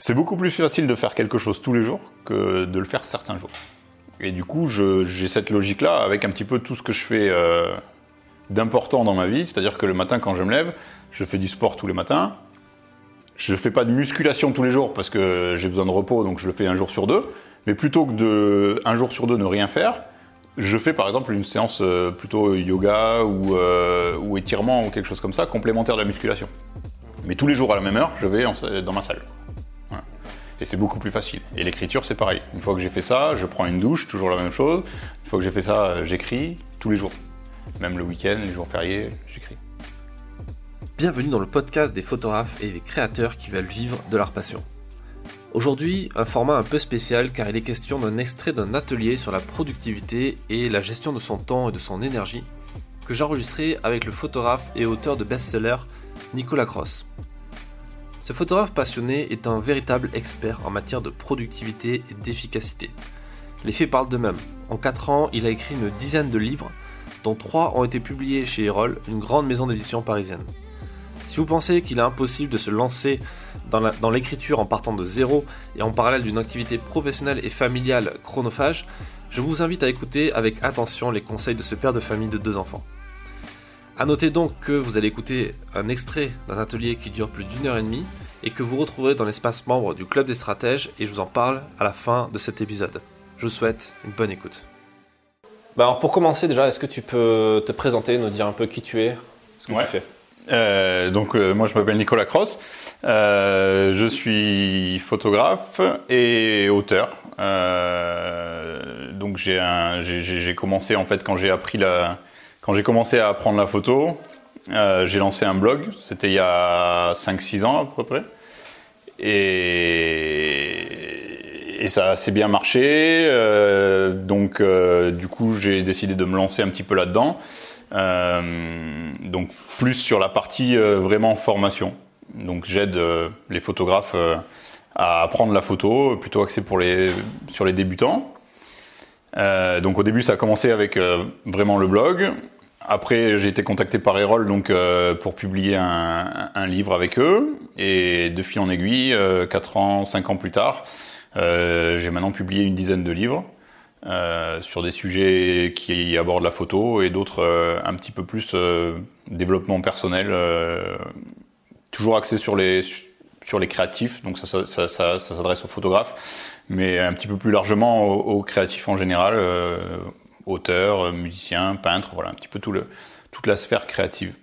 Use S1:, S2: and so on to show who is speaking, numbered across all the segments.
S1: C'est beaucoup plus facile de faire quelque chose tous les jours que de le faire certains jours. Et du coup, j'ai cette logique-là avec un petit peu tout ce que je fais euh, d'important dans ma vie. C'est-à-dire que le matin, quand je me lève, je fais du sport tous les matins. Je fais pas de musculation tous les jours parce que j'ai besoin de repos, donc je le fais un jour sur deux. Mais plutôt que de un jour sur deux ne rien faire, je fais par exemple une séance euh, plutôt yoga ou, euh, ou étirement ou quelque chose comme ça, complémentaire de la musculation. Mais tous les jours à la même heure, je vais dans ma salle. Et c'est beaucoup plus facile. Et l'écriture, c'est pareil. Une fois que j'ai fait ça, je prends une douche, toujours la même chose. Une fois que j'ai fait ça, j'écris tous les jours. Même le week-end, les jours fériés, j'écris.
S2: Bienvenue dans le podcast des photographes et des créateurs qui veulent vivre de leur passion. Aujourd'hui, un format un peu spécial car il est question d'un extrait d'un atelier sur la productivité et la gestion de son temps et de son énergie que j'ai enregistré avec le photographe et auteur de best-seller Nicolas Cross. Ce photographe passionné est un véritable expert en matière de productivité et d'efficacité. Les faits parlent d'eux-mêmes. En 4 ans, il a écrit une dizaine de livres, dont 3 ont été publiés chez Erol, une grande maison d'édition parisienne. Si vous pensez qu'il est impossible de se lancer dans l'écriture en partant de zéro et en parallèle d'une activité professionnelle et familiale chronophage, je vous invite à écouter avec attention les conseils de ce père de famille de deux enfants. A noter donc que vous allez écouter un extrait d'un atelier qui dure plus d'une heure et demie et que vous retrouverez dans l'espace membre du Club des Stratèges et je vous en parle à la fin de cet épisode. Je vous souhaite une bonne écoute. Bah alors pour commencer déjà, est-ce que tu peux te présenter, nous dire un peu qui tu es, ce que
S1: Ouais.
S2: tu fais?
S1: Euh, donc euh, moi je m'appelle Nicolas Cross, Euh, je suis photographe et auteur. Donc j'ai commencé en fait quand j'ai appris la quand j'ai commencé à apprendre la photo, euh, j'ai lancé un blog. C'était il y a 5-6 ans à peu près. Et, ça a assez bien marché. euh, donc euh, du coup j'ai décidé de me lancer un petit peu là-dedans. Donc plus sur la partie vraiment formation. Donc j'aide les photographes à apprendre la photo, plutôt axé pour les, sur les débutants. Euh, donc au début ça a commencé avec euh, vraiment le blog. Après j'ai été contacté par Erol donc euh, pour publier un, un livre avec eux et de fil en aiguille, euh, 4 ans, 5 ans plus tard, j'ai maintenant publié une dizaine de livres. Sur des sujets qui abordent la photo et d'autres un petit peu plus développement personnel, toujours axé sur les sur les créatifs, donc ça, ça, ça, ça, ça s'adresse aux photographes, mais un petit peu plus largement aux, aux créatifs en général, euh, auteurs, musiciens, peintres, voilà un petit peu tout le toute la sphère créative.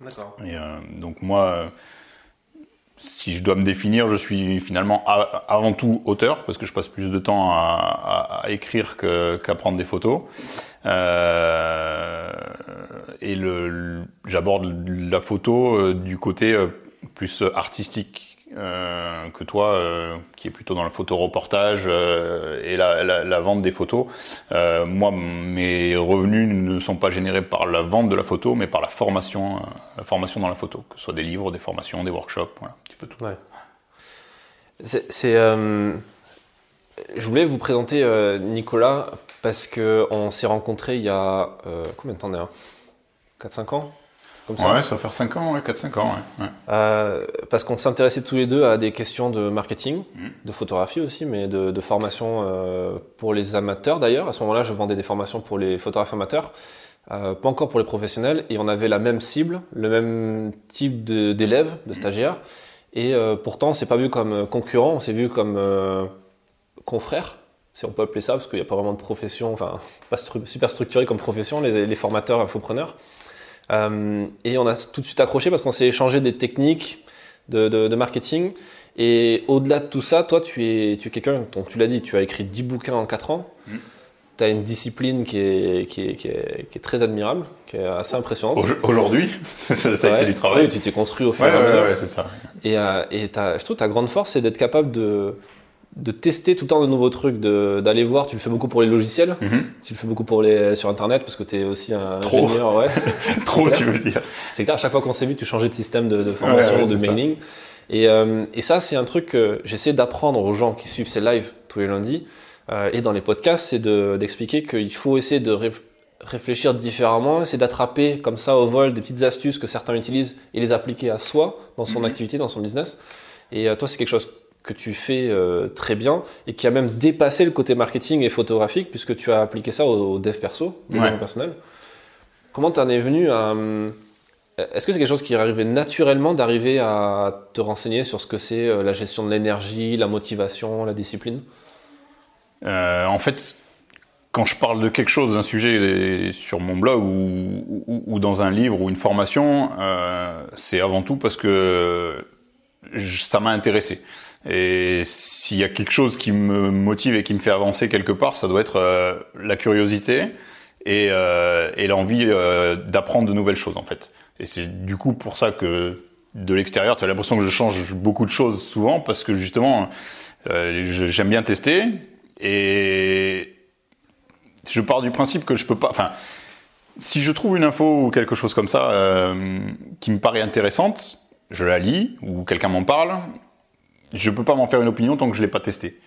S2: D'accord.
S1: Et euh, donc moi, euh, si je dois me définir, je suis finalement a- avant tout auteur, parce que je passe plus de temps à, à- à écrire que- qu'à prendre des photos. Euh, et le, le- j'aborde la photo du côté plus artistique euh, que toi, euh, qui est plutôt dans le photoreportage euh, et la, vente des photos. Euh, moi, mes revenus ne sont pas générés par la vente de la photo, mais par la formation, euh, la formation dans la photo, que ce soit des livres, des formations, des workshops, voilà, un petit peu tout.
S2: Ouais. Euh, je voulais vous présenter euh, Nicolas parce que on s'est rencontrés il y a euh, combien de temps déjà 4-5 ans? Comme ça
S1: Ouais, ça va faire 5 ans, ouais, 4-5 ans, ouais. ouais.
S2: Euh, parce qu'on s'intéressait tous les deux à des questions de marketing,
S1: Mhm.
S2: de photographie aussi, mais de, de formation euh, pour les amateurs d'ailleurs. À ce moment-là, je vendais des formations pour les photographes amateurs, euh, pas encore pour les professionnels, et on avait la même cible, le même type d'élèves, de, stagiaires, et pourtant, on s'est pas vu comme concurrent, on s'est vu comme confrères, si on peut appeler ça, parce qu'il n'y a pas vraiment de profession, enfin, pas stru- super structuré comme profession, les, les formateurs, infopreneurs. Euh, et on a tout de suite accroché parce qu'on s'est échangé des techniques de, de- de marketing. Et au-delà de tout ça, toi, tu es, tu es quelqu'un, donc tu l'as dit, tu as écrit 10 bouquins en 4 ans.
S1: Mhm.
S2: Tu as une discipline qui est, qui, est, qui, est, qui est très admirable, qui est assez impressionnante.
S1: Au- Aujourd'hui, ça, ça a été du travail.
S2: Oui, tu t'es construit au fur
S1: Ouais,
S2: et à
S1: ouais,
S2: mesure.
S1: ouais, c'est ça.
S2: Et, euh, et je trouve ta grande force, c'est d'être capable de, de tester tout le temps de nouveaux trucs, d'aller voir. Tu le fais beaucoup pour les logiciels,
S1: Mhm.
S2: tu le fais beaucoup pour les, sur Internet parce que tu es aussi un
S1: Trop.
S2: ingénieur. Ouais.
S1: Trop, tu veux dire.
S2: C'est clair, à chaque fois qu'on s'est vu, tu changeais de système de, de formation
S1: Ouais, ouais,
S2: ou de
S1: ça.
S2: mailing. Et, euh, et ça, c'est un truc que j'essaie d'apprendre aux gens qui suivent ces lives tous les lundis euh, et dans les podcasts, c'est de- d'expliquer qu'il faut essayer de réf- réfléchir différemment, essayer d'attraper comme ça au vol des petites astuces que certains utilisent et les appliquer à soi, dans son
S1: Mhm.
S2: activité, dans son business. Et euh, toi, c'est quelque chose que tu fais euh, très bien et qui a même dépassé le côté marketing et photographique puisque tu as appliqué ça au, dev perso, développement personnel. Comment tu en es venu à... Euh, est-ce que c'est quelque chose qui est arrivé naturellement d'arriver à te renseigner sur ce que c'est euh, la gestion de l'énergie, la motivation, la discipline?
S1: En fait, quand je parle de quelque chose, d'un sujet sur mon blog ou, dans un livre ou une formation, c'est avant tout parce que ça m'a intéressé. Et s'il y a quelque chose qui me motive et qui me fait avancer quelque part, ça doit être euh, la curiosité et, euh, l'envie euh, d'apprendre de nouvelles choses en fait. Et c'est du coup pour ça que de l'extérieur, tu as l'impression que je change beaucoup de choses souvent parce que justement, j'aime bien tester et je pars du principe que je peux pas. Enfin, si je trouve une info ou quelque chose comme ça qui me paraît intéressante, je la lis ou quelqu'un m'en parle je peux pas m'en faire une opinion tant que je l'ai pas testé.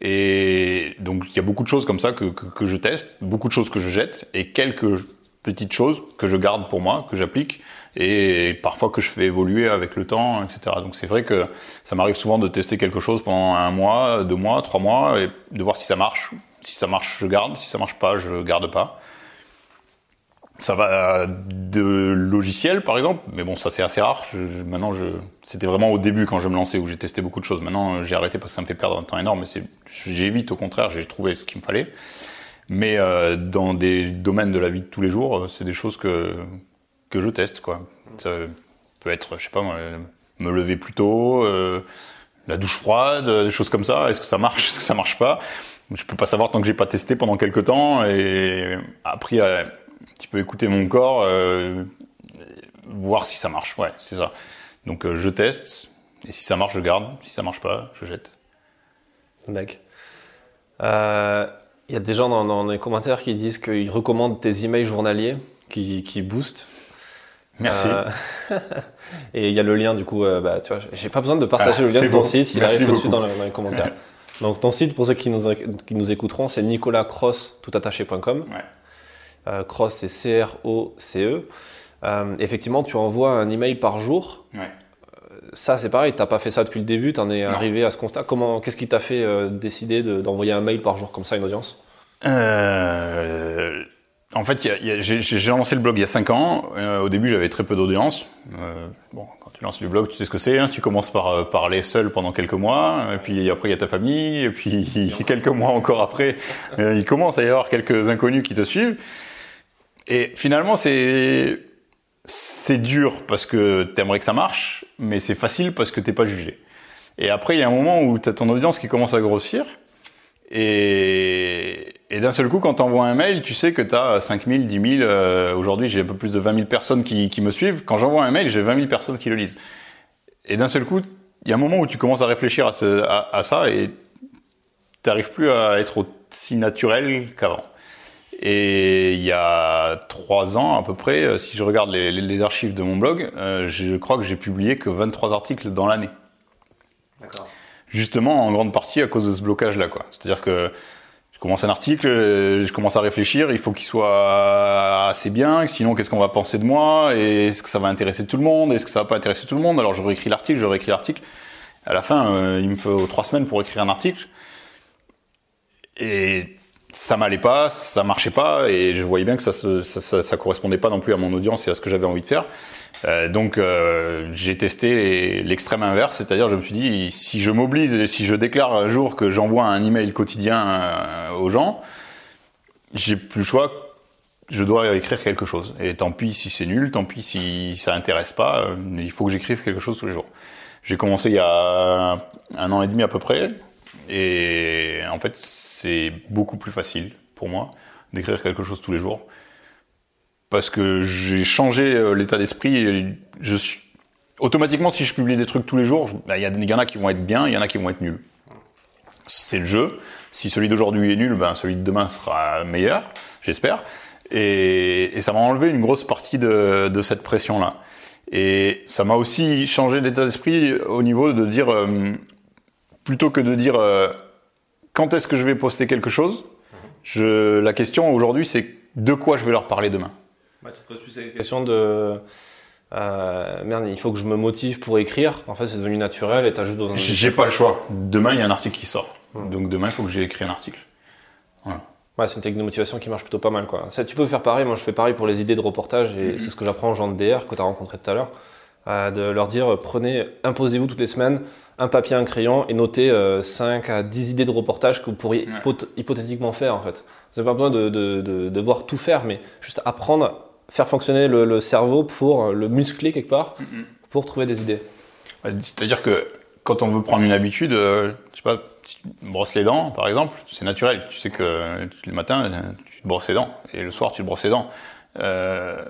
S1: Et donc il y a beaucoup de choses comme ça que, que, je teste, beaucoup de choses que je jette et quelques petites choses que je garde pour moi, que j'applique et parfois que je fais évoluer avec le temps, etc. Donc c'est vrai que ça m'arrive souvent de tester quelque chose pendant un mois, deux mois, trois mois et de voir si ça marche. Si ça marche, je garde. Si ça marche pas, je garde pas. Ça va de logiciels, par exemple, mais bon, ça c'est assez rare. maintenant, c'était vraiment au début quand je me lançais où j'ai testé beaucoup de choses. Maintenant, j'ai arrêté parce que ça me fait perdre un temps énorme. Mais j'évite au contraire, j'ai trouvé ce qu'il me fallait. Mais euh, dans des domaines de la vie de tous les jours, euh, c'est des choses que que je teste. Ça peut être, je sais pas, me lever plus tôt, euh, la douche froide, des choses comme ça. Est-ce que ça marche Est-ce que ça marche pas? Je peux pas savoir tant que j'ai pas testé pendant quelques temps et appris à tu peux écouter mon corps, euh, voir si ça marche. Ouais, c'est ça. Donc euh, je teste, et si ça marche, je garde. Si ça marche pas, je jette.
S2: D'accord. Il euh, y a des gens dans, les commentaires qui disent qu'ils recommandent tes emails journaliers qui, qui boostent.
S1: Merci.
S2: et il y a le lien du coup, bah, tu vois, j'ai pas besoin de partager ah, le lien de ton site, il arrive tout de suite dans, les commentaires. Donc ton site, pour ceux qui nous, qui nous écouteront, c'est nicolascross.toutattaché.com. Ouais. Euh, cross, c'est C-R-O-C-E. Euh, effectivement, tu envoies un email par jour. Ouais. Euh, ça, c'est pareil, tu n'as pas fait ça depuis le début, tu en es arrivé à ce constat. Comment, qu'est-ce qui t'a fait décider d'envoyer un mail par jour comme ça à une audience?
S1: En fait, j'ai lancé le blog il y a 5 ans. au début, j'avais très peu d'audience. bon, quand tu lances le blog, tu sais ce que c'est. Hein. tu commences par parler seul pendant quelques mois, et puis après, il y a ta famille, et puis quelques mois encore après, il commence à y avoir quelques inconnus qui te suivent. Et finalement, c'est c'est dur parce que t'aimerais que ça marche, mais c'est facile parce que t'es pas jugé. Et après, il y a un moment où t'as ton audience qui commence à grossir. Et, et d'un seul coup, quand t'envoies un mail, tu sais que t'as 5000, 10 000. Aujourd'hui, j'ai un peu plus de 20 000 personnes qui, qui me suivent. Quand j'envoie un mail, j'ai 20 000 personnes qui le lisent. Et d'un seul coup, il y a un moment où tu commences à réfléchir à, ce, à ça et t'arrives plus à être aussi naturel qu'avant. Et il y a trois ans à peu près, euh, si je regarde les, archives de mon blog, euh, je crois que j'ai publié que 23 articles dans l'année. D'accord. Justement, en grande partie à cause de ce blocage-là, quoi. C'est-à-dire que je commence un article, euh, je commence à réfléchir, il faut qu'il soit assez bien, sinon qu'est-ce qu'on va penser de moi, et est-ce que ça va intéresser tout le monde, est-ce que ça va pas intéresser tout le monde, alors je réécris l'article, je réécris l'article. À la fin, il me faut trois semaines pour écrire un article. Et ça m'allait pas, ça marchait pas, et je voyais bien que ça, ça, correspondait pas non plus à mon audience et à ce que j'avais envie de faire. Euh, donc euh, j'ai testé l'extrême inverse, c'est-à-dire je me suis dit si je m'oblige et si je déclare un jour que j'envoie un email quotidien euh, aux gens, j'ai plus le choix, je dois écrire quelque chose. Et tant pis si c'est nul, tant pis si ça intéresse pas, il faut que j'écrive quelque chose tous les jours. J'ai commencé il y a un an et demi à peu près, et en fait c'est beaucoup plus facile pour moi d'écrire quelque chose tous les jours parce que j'ai changé euh, l'état d'esprit. Automatiquement si je publie des trucs tous les jours, bah, il y, en a qui vont être bien, il y en a qui vont être nuls. C'est le jeu. Si celui d'aujourd'hui est nul, ben celui de demain sera meilleur, j'espère. Et, ça m'a enlevé une grosse partie de, cette pression-là. Et ça m'a aussi changé d'état d'esprit au niveau de dire, euh, plutôt que de dire euh, quand est-ce que je vais poster quelque chose je, La question aujourd'hui, c'est de quoi je vais leur parler demain.
S2: tu te poses plus la question de euh, merde, il faut que je me motive pour écrire. En fait, c'est devenu naturel et t'as juste besoin de.
S1: J'ai pas le choix. Demain, il y a un article qui sort. Donc demain, il faut que j'ai écrit un article. Voilà.
S2: Ouais, c'est une technique de motivation qui marche plutôt pas mal. Quoi. Ça, tu peux faire pareil. Moi, je fais pareil pour les idées de reportage et c'est ce que j'apprends aux gens de DR que tu as rencontré tout à l'heure. Euh, de leur dire prenez, imposez-vous toutes les semaines un papier, un crayon et notez 5 à 10 idées de reportage que vous pourriez hypothétiquement faire en fait. Vous n'avez pas besoin de, de, de, de, voir tout faire, mais juste apprendre, faire fonctionner le, le cerveau pour le muscler quelque part, pour trouver des idées.
S1: C'est-à-dire que quand on veut prendre une habitude, euh, je sais pas, tu brosses les dents, par exemple, c'est naturel. Tu sais que le matin, tu te brosses les dents, et le soir, tu te brosses les dents. Euh,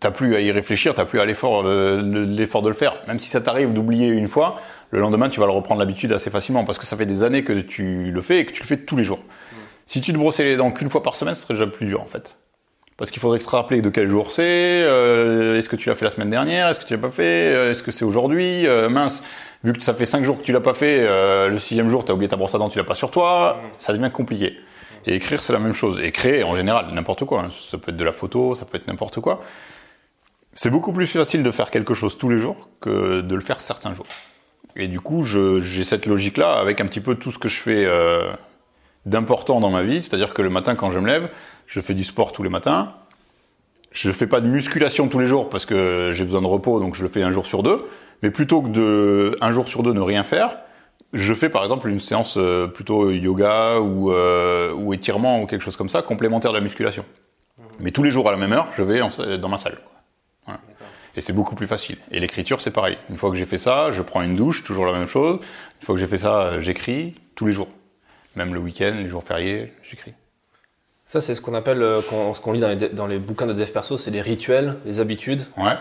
S1: t'as plus à y réfléchir, t'as plus à l'effort, l'effort de le faire. Même si ça t'arrive d'oublier une fois, le lendemain, tu vas le reprendre l'habitude assez facilement, parce que ça fait des années que tu le fais et que tu le fais tous les jours. Si tu te brossais les dents qu'une fois par semaine, ce serait déjà plus dur, en fait. Parce qu'il faudrait te rappeler de quel jour c'est, euh, est-ce que tu l'as fait la semaine dernière, est-ce que tu l'as pas fait, euh, est-ce que c'est aujourd'hui, euh, mince, vu que ça fait 5 jours que tu l'as pas fait, euh, le sixième jour tu as oublié ta brosse à dents, tu l'as pas sur toi, ça devient compliqué. Et écrire c'est la même chose. Et créer en général, n'importe quoi, hein. ça peut être de la photo, ça peut être n'importe quoi. C'est beaucoup plus facile de faire quelque chose tous les jours que de le faire certains jours. Et du coup, j'ai cette logique-là avec un petit peu tout ce que je fais euh, d'important dans ma vie. C'est-à-dire que le matin, quand je me lève, je fais du sport tous les matins. Je fais pas de musculation tous les jours parce que j'ai besoin de repos, donc je le fais un jour sur deux. Mais plutôt que de un jour sur deux ne rien faire, je fais par exemple une séance euh, plutôt yoga ou, euh, ou étirement ou quelque chose comme ça, complémentaire de la musculation. Mais tous les jours à la même heure, je vais en, dans ma salle. Et c'est beaucoup plus facile. Et l'écriture, c'est pareil. Une fois que j'ai fait ça, je prends une douche, toujours la même chose. Une fois que j'ai fait ça, j'écris tous les jours. Même le week-end, les jours fériés, j'écris.
S2: Ça, c'est ce qu'on appelle, euh, ce qu'on lit dans les, dans les, bouquins de dev perso, c'est les rituels, les habitudes.
S1: Ouais.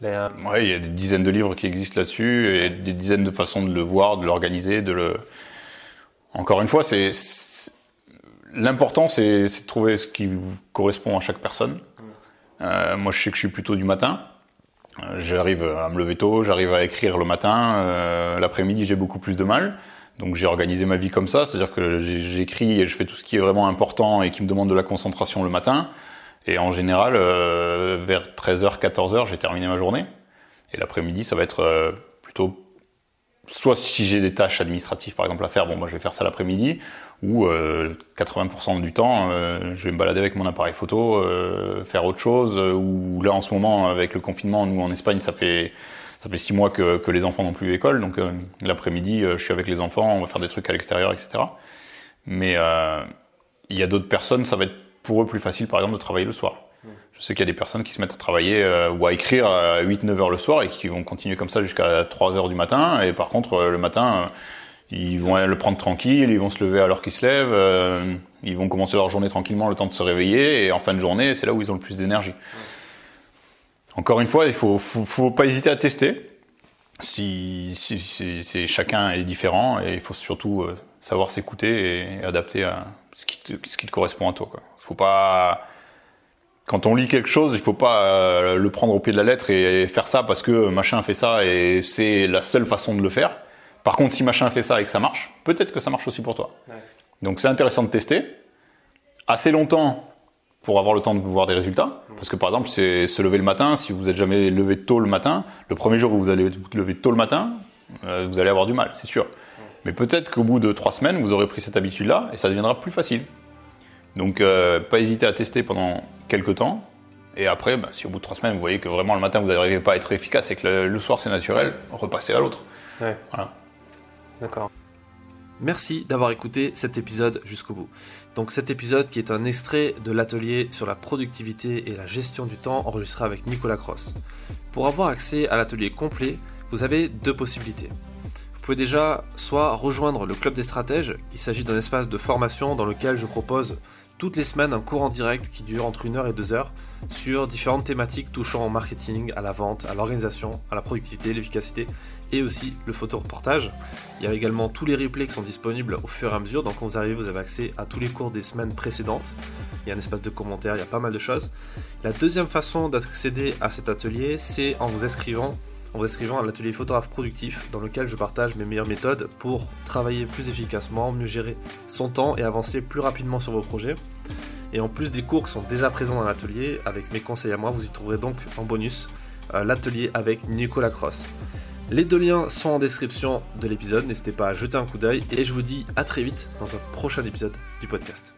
S1: Les, euh... Ouais, il y a des dizaines de livres qui existent là-dessus et des dizaines de façons de le voir, de l'organiser, de le. Encore une fois, c'est l'important, c'est de trouver ce qui correspond à chaque personne. Euh, moi, je sais que je suis plutôt du matin. J'arrive à me lever tôt, j'arrive à écrire le matin. Euh, L'après-midi, j'ai beaucoup plus de mal. Donc j'ai organisé ma vie comme ça, c'est-à-dire que j'écris et je fais tout ce qui est vraiment important et qui me demande de la concentration le matin. Et en général, euh, vers 13h, 14h, j'ai terminé ma journée. Et l'après-midi, ça va être euh, plutôt soit si j'ai des tâches administratives par exemple à faire, bon moi je vais faire ça l'après-midi, ou euh, 80% du temps euh, je vais me balader avec mon appareil photo, euh, faire autre chose, ou là en ce moment avec le confinement, nous en Espagne ça fait ça fait six mois que, que les enfants n'ont plus école, donc euh, l'après-midi je suis avec les enfants, on va faire des trucs à l'extérieur, etc. Mais il y a d'autres personnes, ça va être pour eux plus facile par exemple de travailler le soir. Je sais qu'il y a des personnes qui se mettent à travailler euh, ou à écrire à 8-9 heures le soir et qui vont continuer comme ça jusqu'à 3 heures du matin. Et par contre, euh, le matin, euh, ils vont le prendre tranquille, ils vont se lever à l'heure qu'ils se lèvent, ils vont commencer leur journée tranquillement, le temps de se réveiller. Et en fin de journée, c'est là où ils ont le plus d'énergie. Encore une fois, il faut, faut, pas hésiter à tester. Si, si, chacun est différent et il faut surtout savoir s'écouter et adapter à ce qui te, ce qui te correspond à toi. Quoi. Faut pas quand on lit quelque chose, il faut pas euh, le prendre au pied de la lettre et faire ça parce que machin fait ça et c'est la seule façon de le faire. Par contre, si machin fait ça et que ça marche, peut-être que ça marche aussi pour toi. Ouais. Donc c'est intéressant de tester assez longtemps pour avoir le temps de voir des résultats. Mmh. Parce que par exemple, c'est se lever le matin. Si vous êtes jamais levé tôt le matin, le premier jour où vous allez vous lever tôt le matin, euh, vous allez avoir du mal, c'est sûr. Mmh. Mais peut-être qu'au bout de trois semaines, vous aurez pris cette habitude-là et ça deviendra plus facile. Donc, euh, pas hésiter à tester pendant quelques temps. Et après, bah, si au bout de trois semaines, vous voyez que vraiment le matin, vous n'arrivez pas à être efficace et que le, le soir, c'est naturel, repassez à l'autre.
S2: Ouais.
S1: Voilà.
S2: D'accord. Merci d'avoir écouté cet épisode jusqu'au bout. Donc cet épisode qui est un extrait de l'atelier sur la productivité et la gestion du temps enregistré avec Nicolas Cross. Pour avoir accès à l'atelier complet, vous avez deux possibilités. Vous pouvez déjà soit rejoindre le club des stratèges, il s'agit d'un espace de formation dans lequel je propose toutes les semaines un cours en direct qui dure entre 1 heure et 2 heures sur différentes thématiques touchant au marketing, à la vente, à l'organisation, à la productivité, l'efficacité et aussi le photoreportage. Il y a également tous les replays qui sont disponibles au fur et à mesure, donc quand vous arrivez, vous avez accès à tous les cours des semaines précédentes. Il y a un espace de commentaires, il y a pas mal de choses. La deuxième façon d'accéder à cet atelier, c'est en vous inscrivant en vous inscrivant à l'atelier photographe productif dans lequel je partage mes meilleures méthodes pour travailler plus efficacement, mieux gérer son temps et avancer plus rapidement sur vos projets. Et en plus des cours qui sont déjà présents dans l'atelier, avec mes conseils à moi, vous y trouverez donc en bonus l'atelier avec Nicolas Cross. Les deux liens sont en description de l'épisode, n'hésitez pas à jeter un coup d'œil et je vous dis à très vite dans un prochain épisode du podcast.